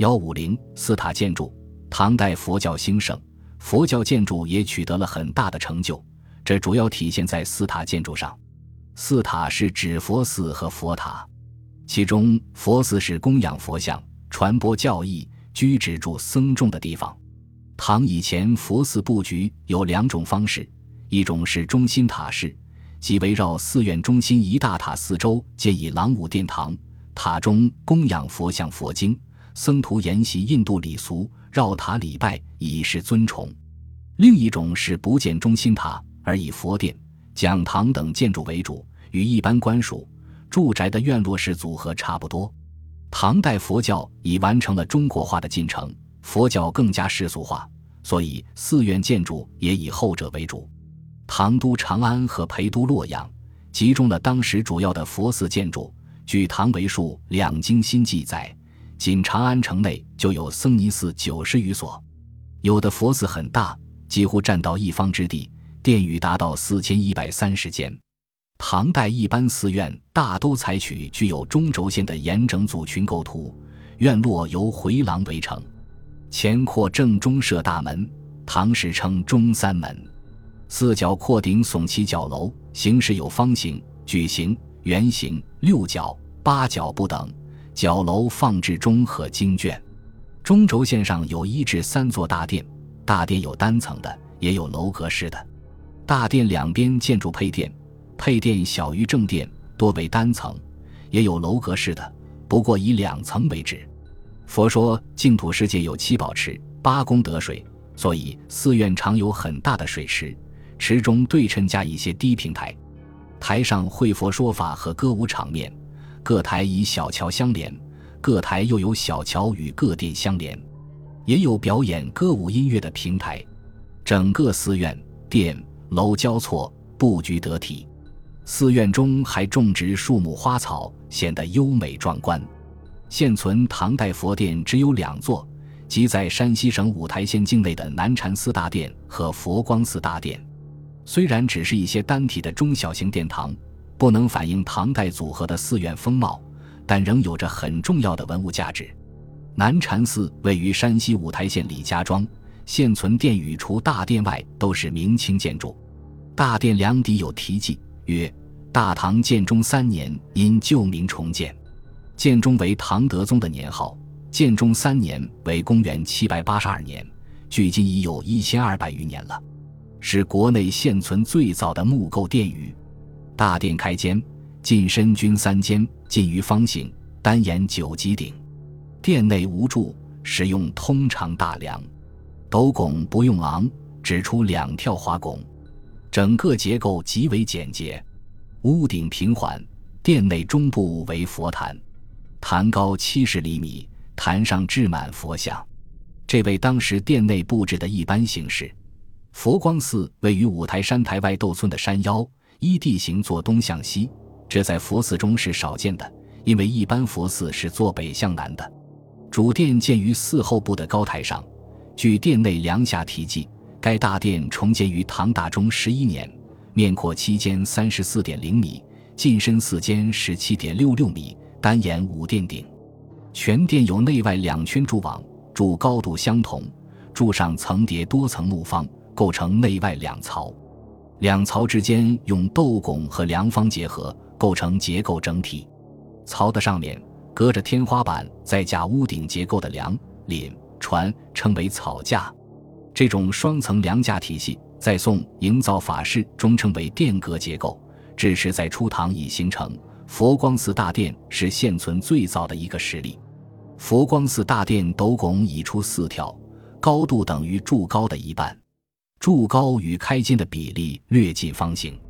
幺五零寺塔建筑，唐代佛教兴盛，佛教建筑也取得了很大的成就，这主要体现在寺塔建筑上。寺塔是指佛寺和佛塔，其中佛寺是供养佛像、传播教义、居止住僧众的地方。唐以前佛寺布局有两种方式，一种是中心塔式，即围绕寺院中心一大塔四周建以廊庑殿堂，塔中供养佛像、佛经。僧徒沿袭印度礼俗，绕塔礼拜，以示尊崇。另一种是不建中心塔，而以佛殿、讲堂等建筑为主，与一般官署、住宅的院落式组合差不多。唐代佛教已完成了中国化的进程，佛教更加世俗化，所以寺院建筑也以后者为主。唐都长安和陪都洛阳集中了当时主要的佛寺建筑。据《唐为数两经新》记载。仅长安城内就有僧尼寺九十余所，有的佛寺很大，几乎占到一方之地，殿宇达到四千一百三十间。唐代一般寺院大都采取具有中轴线的严整组群构图，院落由回廊围成，前扩正中设大门，唐时称中三门。四角阔顶耸起角楼，形式有方形、矩形、圆形、六角、八角不等。角楼放置钟和经卷，中轴线上有一至三座大殿，大殿有单层的，也有楼阁式的。大殿两边建筑配殿，配殿小于正殿，多为单层，也有楼阁式的，不过以两层为止。佛说净土世界有七宝池，八功德水，所以寺院常有很大的水池，池中对称加一些低平台，台上会佛说法和歌舞场面。各台以小桥相连，各台又有小桥与各殿相连，也有表演歌舞音乐的平台。整个寺院殿楼交错，布局得体。寺院中还种植树木花草，显得优美壮观。现存唐代佛殿只有两座，即在山西省五台县境内的南禅寺大殿和佛光寺大殿。虽然只是一些单体的中小型殿堂。不能反映唐代组合的寺院风貌，但仍有着很重要的文物价值。南禅寺位于山西五台县李家庄，现存殿宇除大殿外都是明清建筑。大殿梁底有题记，曰：“大唐建中三年，因旧名重建。”建中为唐德宗的年号，建中三年为公元七百八十二年，距今已有一千二百余年了，是国内现存最早的木构殿宇。大殿开间，进深均三间，近于方形，单檐九级顶。殿内无柱，使用通长大梁，斗拱不用昂，只出两跳花拱，整个结构极为简洁。屋顶平缓，殿内中部为佛坛，坛高七十厘米，坛上置满佛像。这为当时殿内布置的一般形式。佛光寺位于五台山台外窦村的山腰。依地形坐东向西，这在佛寺中是少见的，因为一般佛寺是坐北向南的。主殿建于寺后部的高台上，据殿内梁下题记，该大殿重建于唐大中十一年，面阔七间三十四点零米，进深四间十七点六六米，单檐五殿顶。全殿有内外两圈柱网，柱高度相同，柱上层叠多层木方，构成内外两槽。两槽之间用斗拱和梁方结合，构成结构整体。槽的上面隔着天花板，再架屋顶结构的梁、檩、船，称为草架。这种双层梁架体系，在宋营造法式中称为殿阁结构，至是在初唐已形成。佛光寺大殿是现存最早的一个实例。佛光寺大殿斗拱已出四条，高度等于柱高的一半。柱高与开间的比例略近方形，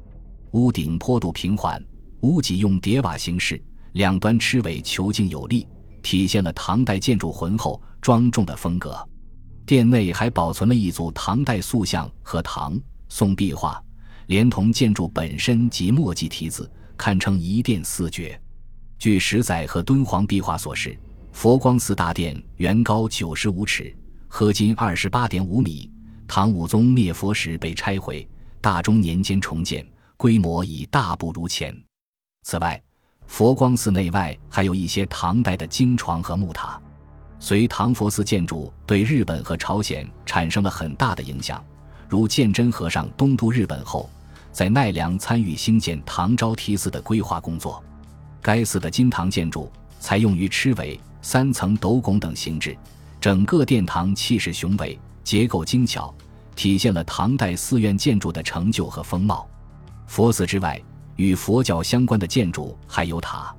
屋顶坡度平缓，屋脊用叠瓦形式，两端螭尾遒劲有力，体现了唐代建筑浑厚庄重的风格。殿内还保存了一组唐代塑像和唐宋壁画，连同建筑本身及墨迹题字，堪称一殿四绝。据石载和敦煌壁画所示，佛光寺大殿原高九十五尺，合金二十八点五米。唐武宗灭佛时被拆毁，大中年间重建，规模已大不如前。此外，佛光寺内外还有一些唐代的经床和木塔。隋唐佛寺建筑对日本和朝鲜产生了很大的影响，如鉴真和尚东渡日本后，在奈良参与兴建唐招提寺的规划工作。该寺的金堂建筑采用于螭尾、三层斗拱等形制，整个殿堂气势雄伟，结构精巧，体现了唐代寺院建筑的成就和风貌。佛寺之外，与佛教相关的建筑还有塔，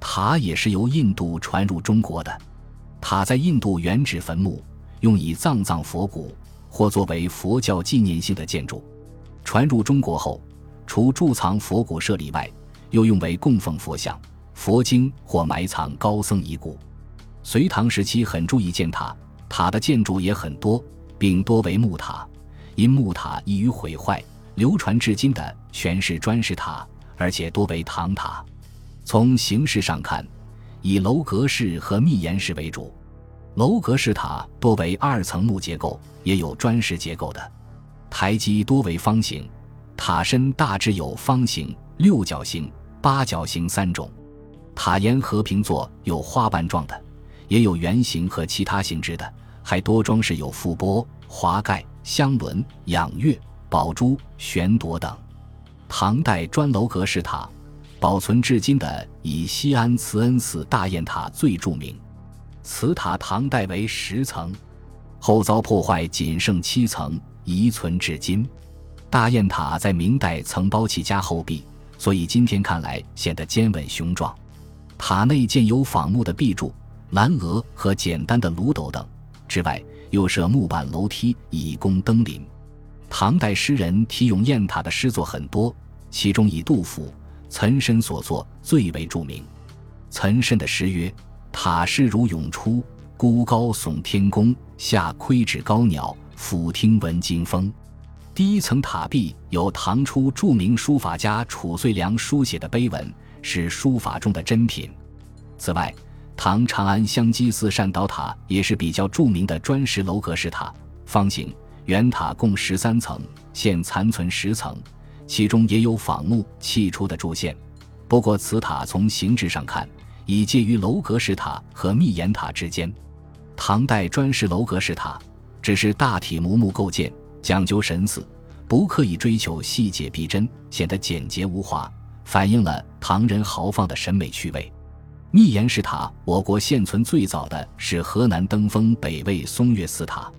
塔也是由印度传入中国的。塔在印度原址坟墓，用以葬葬佛骨，或作为佛教纪念性的建筑。传入中国后，除贮藏佛骨舍利外，又用为供奉佛像、佛经或埋藏高僧遗骨。隋唐时期很注意建塔，塔的建筑也很多，并多为木塔，因木塔易于毁坏。流传至今的全是砖石塔，而且多为唐塔。从形式上看。以楼阁式和密檐式为主，楼阁式塔多为二层木结构，也有砖石结构的。台基多为方形，塔身大致有方形、六角形、八角形三种。塔檐和平座有花瓣状的，也有圆形和其他形制的，还多装饰有覆钵、华盖、香轮、仰月、宝珠、悬铎等。唐代砖楼阁式塔。保存至今的以西安慈恩寺大雁塔最著名。此塔唐代为十层，后遭破坏，仅剩七层，遗存至今。大雁塔在明代曾包其加厚壁，所以今天看来显得坚稳雄壮。塔内建有仿木的壁柱、蓝额和简单的炉斗等，之外又设木板楼梯以供登临。唐代诗人题咏雁塔的诗作很多，其中以杜甫。岑参所作最为著名。岑参的诗曰：“塔势如涌出，孤高耸天宫。下窥指高鸟，俯听闻惊风。”第一层塔壁有唐初著名书法家褚遂良书写的碑文，是书法中的珍品。此外，唐长安香积寺善导塔也是比较著名的砖石楼阁式塔，方形圆塔共十三层，现残存十层。其中也有仿木砌出的柱线，不过此塔从形制上看，已介于楼阁式塔和密檐塔之间。唐代砖石楼阁式塔只是大体木木构建，讲究神似，不刻意追求细节逼真，显得简洁无华，反映了唐人豪放的审美趣味。密檐式塔，我国现存最早的是河南登封北魏嵩岳寺塔，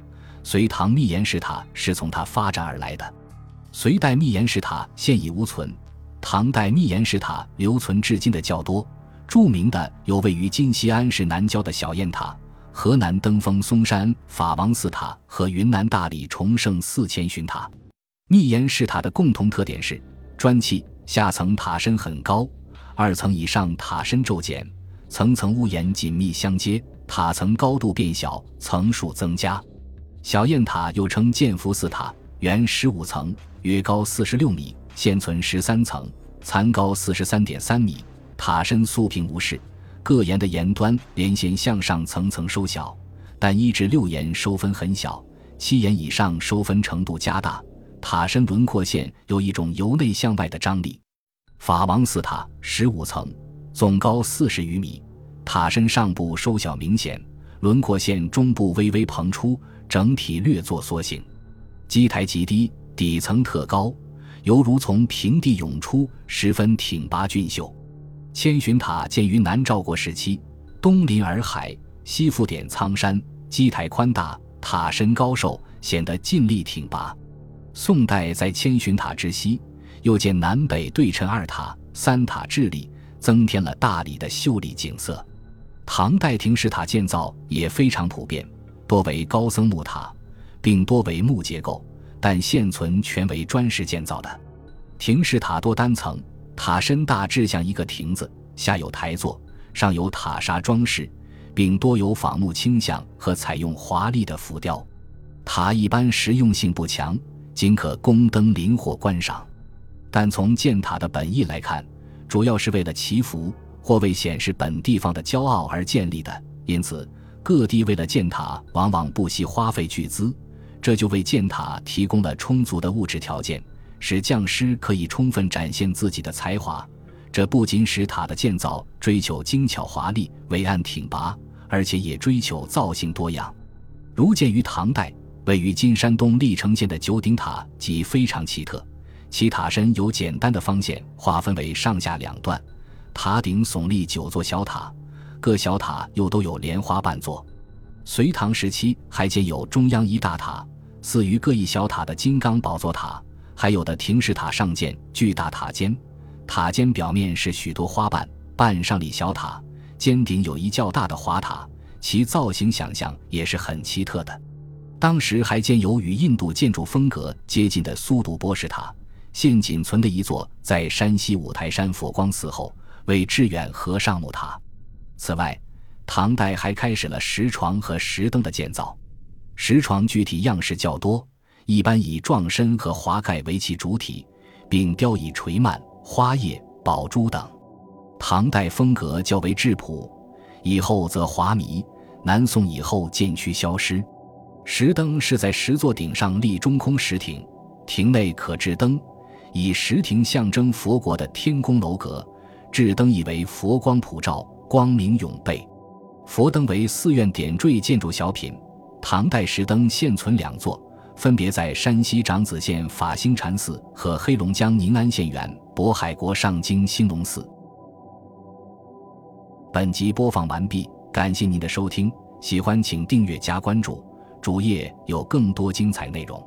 隋唐密檐式塔是从它发展而来的。隋代密檐石塔现已无存，唐代密檐石塔留存至今的较多。著名的有位于今西安市南郊的小雁塔、河南登封嵩山法王寺塔和云南大理崇圣寺千寻塔。密檐石塔的共同特点是砖砌，下层塔身很高，二层以上塔身骤减，层层屋檐紧密相接，塔层高度变小，层数增加。小雁塔又称建福寺塔，原十五层。约高四十六米，现存十三层，残高四十三点三米。塔身素平无事，各檐的檐端连线向上层层收小，但一至六檐收分很小，七檐以上收分程度加大。塔身轮廓线有一种由内向外的张力。法王寺塔十五层，总高四十余米，塔身上部收小明显，轮廓线中部微微膨出，整体略作缩形，基台极低。底层特高，犹如从平地涌出，十分挺拔俊秀。千寻塔建于南诏国时期，东临洱海，西覆点苍山，基台宽大，塔身高瘦，显得劲力挺拔。宋代在千寻塔之西，又建南北对称二塔，三塔峙立，增添了大理的秀丽景色。唐代亭式塔建造也非常普遍，多为高僧木塔，并多为木结构。但现存全为砖石建造的亭式塔多单层，塔身大致像一个亭子，下有台座，上有塔刹装饰，并多有仿木倾向和采用华丽的浮雕。塔一般实用性不强，仅可供灯灵活观赏。但从建塔的本意来看，主要是为了祈福或为显示本地方的骄傲而建立的。因此，各地为了建塔，往往不惜花费巨资。这就为建塔提供了充足的物质条件，使匠师可以充分展现自己的才华。这不仅使塔的建造追求精巧华丽、伟岸挺拔，而且也追求造型多样。如见于唐代位于今山东历城县的九鼎塔即非常奇特，其塔身由简单的方线划分为上下两段，塔顶耸立九座小塔，各小塔又都有莲花半座。隋唐时期还建有中央一大塔，似于各一小塔的金刚宝座塔，还有的亭式塔上建巨大塔尖，塔尖表面是许多花瓣，瓣上立小塔，尖顶有一较大的华塔，其造型想象也是很奇特的。当时还建有与印度建筑风格接近的苏堵波式塔，现仅存的一座在山西五台山佛光寺后为致远和尚木塔。此外，唐代还开始了石床和石灯的建造，石床具体样式较多，一般以撞身和华盖为其主体，并雕以垂蔓、花叶、宝珠等。唐代风格较为质朴，以后则华靡。南宋以后渐趋消失。石灯是在石座顶上立中空石亭，亭内可置灯，以石亭象征佛国的天宫楼阁，置灯以为佛光普照，光明永备。佛灯为寺院点缀建筑小品，唐代石灯现存两座，分别在山西长子县法兴禅寺和黑龙江宁安县远渤海国上京兴隆寺。本集播放完毕，感谢您的收听，喜欢请订阅加关注，主页有更多精彩内容。